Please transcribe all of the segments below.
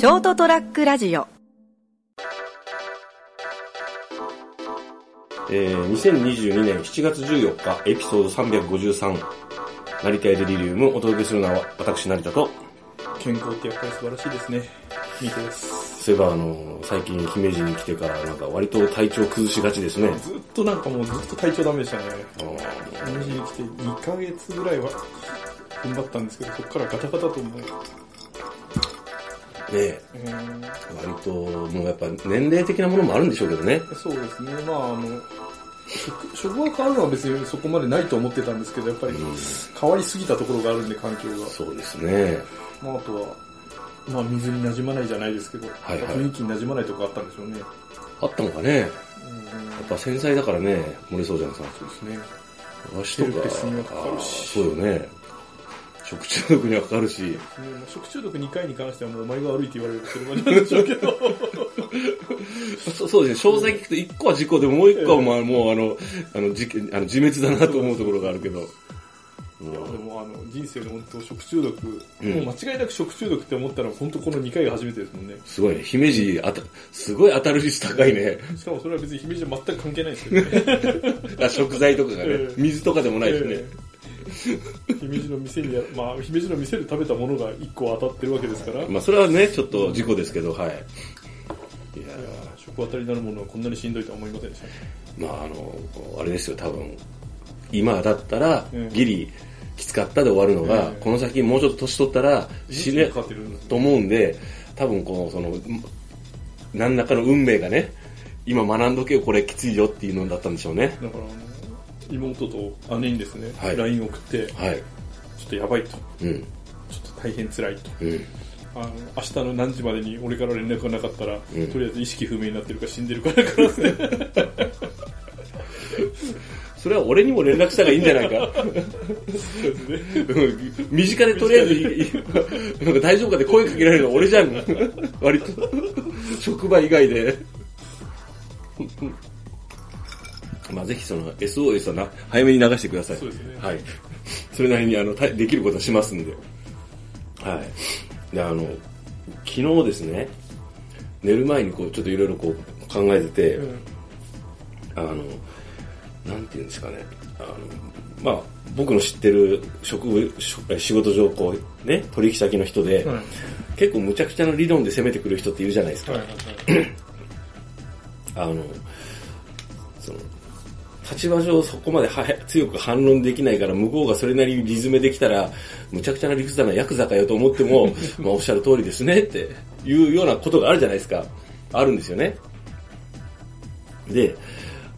ショートトラックラジオえー、2022年7月14日、エピソード353、成田エデリリウム、お届けするのは私、成田と、健康ってやっぱり素晴らしいですね。見てです。そういえば、あの、最近、姫路に来てから、なんか割と体調崩しがちですね。ずっとなんかもうずっと体調ダメでしたね。姫路に来て2ヶ月ぐらいは踏ん張ったんですけど、そこからガタガタと思う。ねええー割と、もうやっぱ年齢的なものもあるんでしょうけどね。そうですね。まああの、職職が変わるのは別にそこまでないと思ってたんですけど、やっぱりうん、変わりすぎたところがあるんで、環境が。そうですね。まああとは、まあ水に馴染まないじゃないですけど、はいはい雰囲気に馴染まないとこあったんでしょうね。あったのかね。やっうんぱ繊細だからね、漏れそうじゃんさん。そうですね。足とかヘルペスにはかかるしあーそうよね。食中毒にはかかるし。食中毒2回に関してはもうお前が悪いって言われる車なんでしょうけど。そそうですね、詳細聞くと1個は事故でもう1個はまあもうあの、あの、事件あの自滅だなと思うところがあるけど。いやでもあの人生で本当食中毒、うんもう間違いなく食中毒って思ったのは本当この2回が初めてですもんね。すごいね、姫路あた、すごい当たる率高いね。しかもそれは別に姫路は全く関係ないですけどね。食材とかがね、水とかでもないしね。ええ 姫路の店にや、まあ姫路の店で食べたものが1個当たってるわけですから、まあそれはね、ちょっと事故ですけど、はい。いや食当たりになるものはこんなにしんどいとは思いませんでしたね。まああの、あれですよ、多分。今だったらうん、ギリ、きつかったで終わるのが、うんこの先もうちょっと年取ったら死ねと思うんで、多分この、その、何らかの運命がね、今学んどけよ、これきついよっていうのだったんでしょうね。だからあの妹と姉にですね、はい LINE 送って、はい。ちょっとやばいと。うん。ちょっと大変辛いと。うん。あの明日の何時までに俺から連絡がなかったら、うんとりあえず意識不明になってるか死んでるかだからですね。それは俺にも連絡した方がいいんじゃないか。うん身近でとりあえずいい、なんか大丈夫かって声かけられるの俺じゃん。割と。職場以外で。まあぜひその SOS はな、早めに流してください。そうですねはい。それなりにあの、たできることはしますんで。はい。で、あの、昨日ですね、寝る前にこう、ちょっといろいろこう考えてて、うんあの、なんていうんですかね、あの、まあ、僕の知ってる職仕事上、こう、ね、取引先の人で、はい結構無茶苦茶な理論で攻めてくる人っているじゃないですか。はいはいはい あの、その、立場上そこまでは強く反論できないから、向こうがそれなりにリズムできたら、むちゃくちゃな理屈だな、ヤクザかよと思っても、まあおっしゃる通りですねっていうようなことがあるじゃないですか。あるんですよね。で、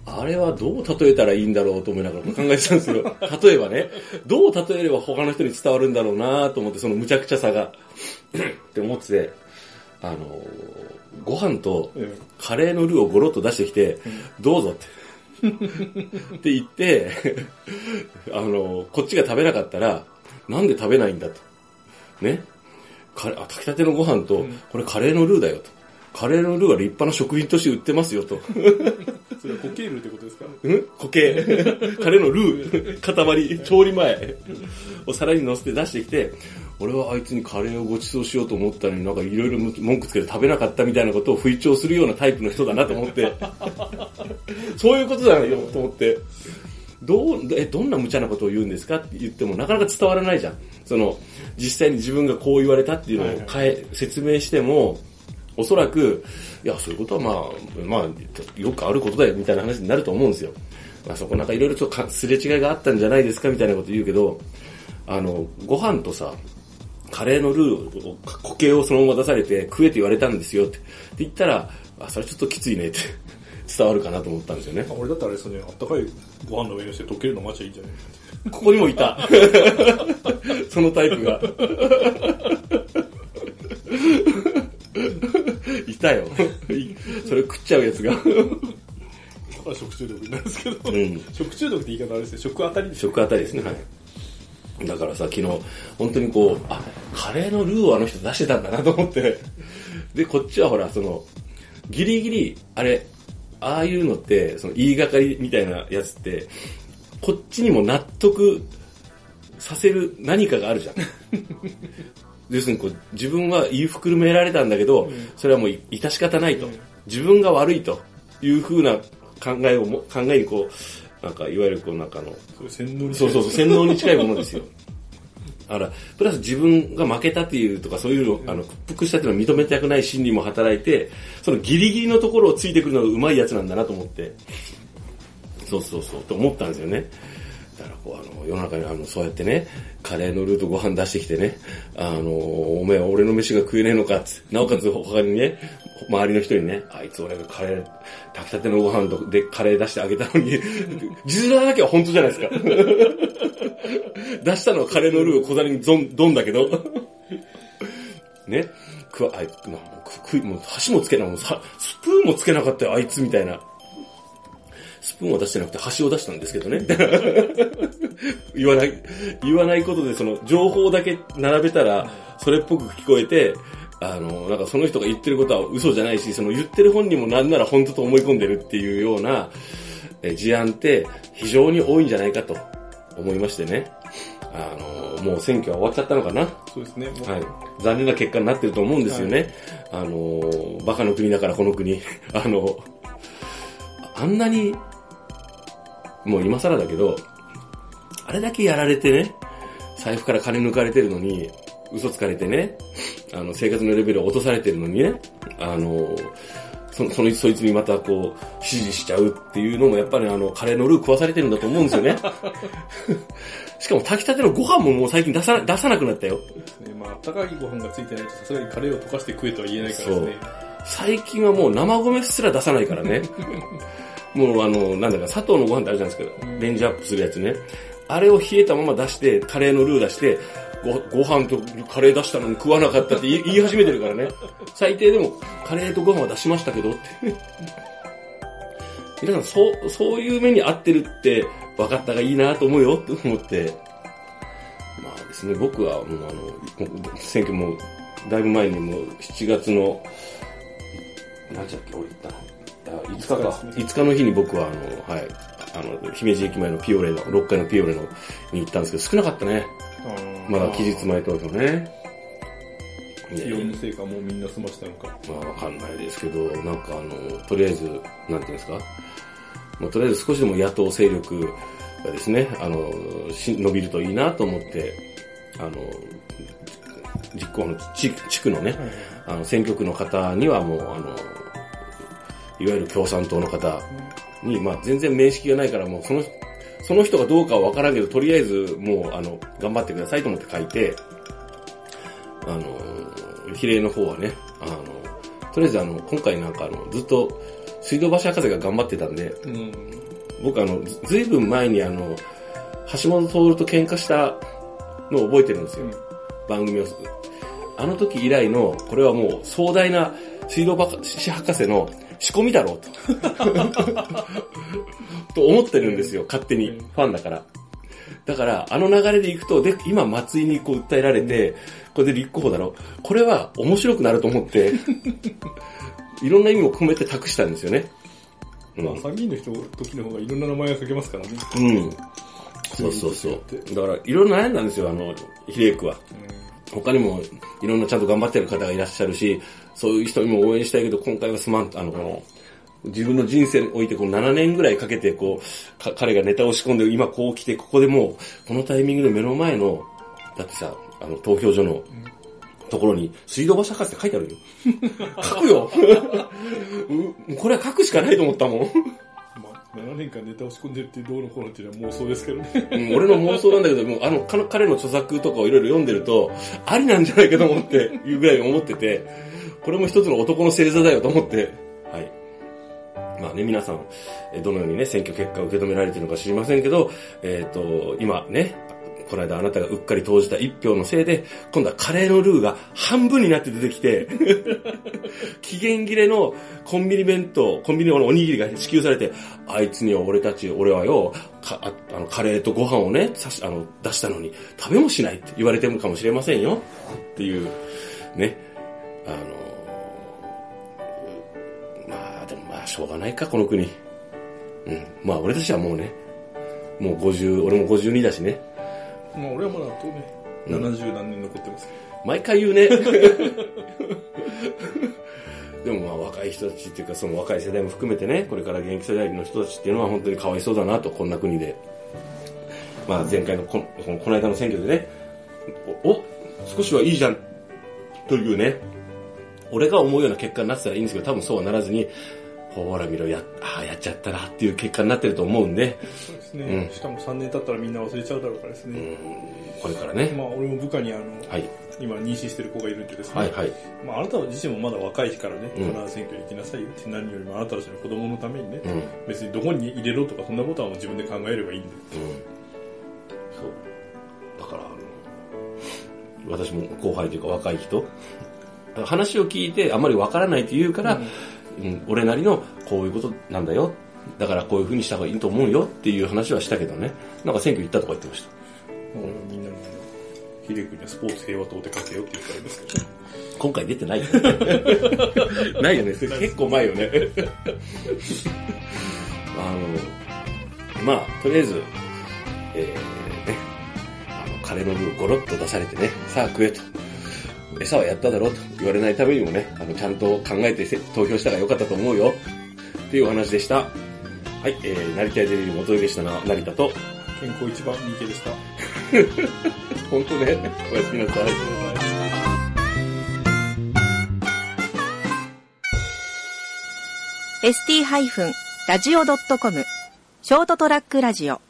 あれはどう例えたらいいんだろうと思いながら考えてたんですよ。例えばね、どう例えれば他の人に伝わるんだろうなと思って、その無茶苦茶さが。って思ってて、あの、ご飯とえカレーのルーをゴロッと出してきて、どうぞって。って言って、あの、こっちが食べなかったら、なんで食べないんだと。ね。カレーあ炊きたてのご飯と、これカレーのルーだよと。カレーのルーは立派な食品として売ってますよと。それはコケールってことですか？ん？固形。カレーのルー、塊、調理前を皿に乗せて出してきて、俺はあいつにカレーをご馳走しようと思ったのになんかいろいろ文句つけて食べなかったみたいなことを吹聴するようなタイプの人だなと思って、そういうことだよと思って、どう、え、どんな無茶なことを言うんですか？って言ってもなかなか伝わらないじゃん。その、実際に自分がこう言われたっていうのを変え、説明しても、おそらく、いや、そういうことはまあ、まあ、よくあることだよみたいな話になると思うんですよ。まあそこなんかいろいろちょっとかすれ違いがあったんじゃないですか？みたいなこと言うけど、あの、ご飯とさ、カレーのルーを、固形をそのまま出されて食えって言われたんですよって。って言ったら、あ、それちょっときついねって伝わるかなと思ったんですよねあ。俺だったらあれですよね、あったかいご飯の上にして溶けるの待ちゃいいんじゃない？ここにもいた。そのタイプが。いたよ。いそれ食っちゃうやつが。だから食中毒になるんですけど、うん食中毒って言い方あれですね、食当たり食あたりですね。はい。だからさ、昨日、本当にこう、あ、カレーのルーをあの人出してたんだなと思って。で、こっちはほら、その、ギリギリ、あれ、ああいうのって、その言いがかりみたいなやつって、こっちにも納得させる何かがあるじゃん。要するにこう、自分は言いふくるめられたんだけど、それはもう致し方ないと。自分が悪いというふうな考えをも、考えにこう、なんか、いわゆるこう、なんかあの、そうそうそう、洗脳に近いものですよ。だから、プラス自分が負けたっていうとか、そういうの、あの、屈服したっていうのを認めたくない心理も働いて、そのギリギリのところをついてくるのがうまいやつなんだなと思って、そうそうそう、と思ったんですよね。だからこう、あの、世の中にあの、そうやってね、カレーのルーとご飯出してきてね、あの、おめえ俺の飯が食えねえのかっつなおかつ他にね、周りの人にね、あいつ俺がカレー、炊きたてのご飯とでカレー出してあげたのに、実話だけは本当じゃないですか。出したのはカレーのルーを小皿にゾン、ドンだけど、ね、くわ、あいつ、なくくもう箸もつけな、もうさスプーンもつけなかったよ、あいつみたいな。スプーンを出してなくて箸を出したんですけどね。言わない、言わないことでその情報だけ並べたら、それっぽく聞こえて、あの、なんかその人が言ってることは嘘じゃないし、その言ってる本人もなんなら本当と思い込んでるっていうようなえ事案って非常に多いんじゃないかと思いましてね。あの、もう選挙は終わっちゃったのかな。そうですね。はい。残念な結果になってると思うんですよね。あの、バカの国だからこの国。あの、あんなに、もう今更だけど、あれだけやられてね、財布から金抜かれてるのに、嘘つかれてね、あの、生活のレベルを落とされてるのにね、あの、そそのそいつにまたこう、指示しちゃうっていうのもやっぱりあの、カレーのルー食わされてるんだと思うんですよね。しかも炊きたてのご飯ももう最近出さ出さなくなったよ。ねまあ、あったかいご飯がついてないとさすがにカレーを溶かして食えとは言えないからですね。最近はもう生米すら出さないからね。もうあの、なんだか砂糖のご飯ってあるじゃないですか。レンジアップするやつね。あれを冷えたまま出して、カレーのルー出して、ご、ご飯とカレー出したのに食わなかったって 言い始めてるからね。最低でも、カレーとご飯は出しましたけどって。皆さん、そう、そういう目に合ってるって分かったがいいなと思うよって思って。まあですね、僕はもうあの、選挙も、だいぶ前にもう7月の、何時だっけ、俺行ったの。あ5日か。5日5日の日に僕はあの、はい、あの、姫路駅前のピオレの、6階のピオレのに行ったんですけど、少なかったね。まだ期日前投票ね。いや気温のせいかもうみんな済ましたのか。まあわかんないですけど、なんかあの、とりあえず、なんていうんですか、まあ、とりあえず少しでも野党勢力がですね、あの、し伸びるといいなと思って、あの、実行の地地区のね、あの、選挙区の方にはもう、あの、いわゆる共産党の方に、まあ全然面識がないから、もうその、その人がどうかはわからんけど、とりあえずもう、あの、頑張ってくださいと思って書いて、あの、比例の方はね、あの、とりあえずあの、今回なんかあの、ずっと、水道橋博士が頑張ってたんで、うん。僕あの、ずずいぶん前にあの、橋本徹と喧嘩したのを覚えてるんですよ。番組を。あの時以来の、これはもう壮大な水道橋博士の仕込みだろうと。と思ってるんですよ、勝手に。ファンだから。だから、あの流れでいくと、で、今松井にこう訴えられて、これで立候補だろう。これは面白くなると思って、いろんな意味を込めて託したんですよね。うんまあ、参議院の人、時の方がいろんな名前が書けますからね。うん。そうそうそう。だから、いろいろ悩んだんですよ、あの、比例区は。他にも、いろんなちゃんと頑張ってる方がいらっしゃるし、そういう人にも応援したいけど、今回はすまん、あの、この、自分の人生においてこう7年ぐらいかけてこう、か彼がネタを仕込んで、今こう来て、ここでもう、このタイミングで目の前の、だってさ、あの、投票所の、ところに、水道橋博士って書いてあるよ。書くよ これは書くしかないと思ったもん。7年間ネタを仕込んでるってどうのこうのっていうのは妄想ですけどね。うん俺の妄想なんだけど、もうあの、彼の著作とかをいろいろ読んでると、ありなんじゃないかと思って、いうぐらい思ってて、これも一つの男の星座だよと思って、はい。まあね、皆さん、どのようにね、選挙結果を受け止められてるのか知りませんけど、えっ、と、今ね、この間あなたがうっかり投じた一票のせいで、今度はカレーのルーが半分になって出てきて、期限切れのコンビニ弁当、コンビニのおにぎりが支給されて、あいつには俺たち、俺はよ、かああのカレーとご飯をね、さしあの出したのに食べもしないって言われてるかもしれませんよ。っていう、ね。あの、まあでもまあしょうがないか、この国。うん。まあ俺たちはもうね、もう50、俺も52だしね。まあ、俺はまだあとね、70何年残ってます。毎回言うね。でもまあ若い人たちっていうかその若い世代も含めてね、これから現役世代の人たちっていうのは本当にかわいそうだなと、こんな国で。まあ前回のここのこの間の選挙でね、お、お少しはいいじゃん、というね、俺が思うような結果になってたらいいんですけど、多分そうはならずに、ほら見ろ、や、ああ、やっちゃったなっていう結果になってると思うんで、そうですね、うんしかも3年経ったらみんな忘れちゃうだろうからですね。これからね。まあ俺も部下にあの、はい。今妊娠してる子がいるんでですね。はいはい。まああなた自身もまだ若い日からね、うん必ず選挙に行きなさいよって何よりもあなたたちの子供のためにね、うん。うん。別にどこに入れろとかそんなことはもう自分で考えればいいんで。そう。だから、あの私も後輩というか若い人、話を聞いてあまりわからないって言うから、うん俺なりのこういうことなんだよ。だからこういう風にした方がいいと思うよっていう話はしたけどね。なんか選挙行ったとか言ってました。みんなに、ヒデ君にはスポーツ平和党で書けよって言ったらいいですけど。今回出て ないよね。ないよね。結構前よね。あの、まあ、とりあえず、えー、ね、あの、カレーのルーゴロッと出されてね、さあ食えと。餌はやっただろうと言われないためにもね、あの、ちゃんと考えてせ投票したらよかったと思うよ。っていうお話でした。はい、えー、成田デリー元でしたな、成田と、健康一番 DK でした。本当ね、おやすみなさい。ST-radio.com ショートトラックラジオ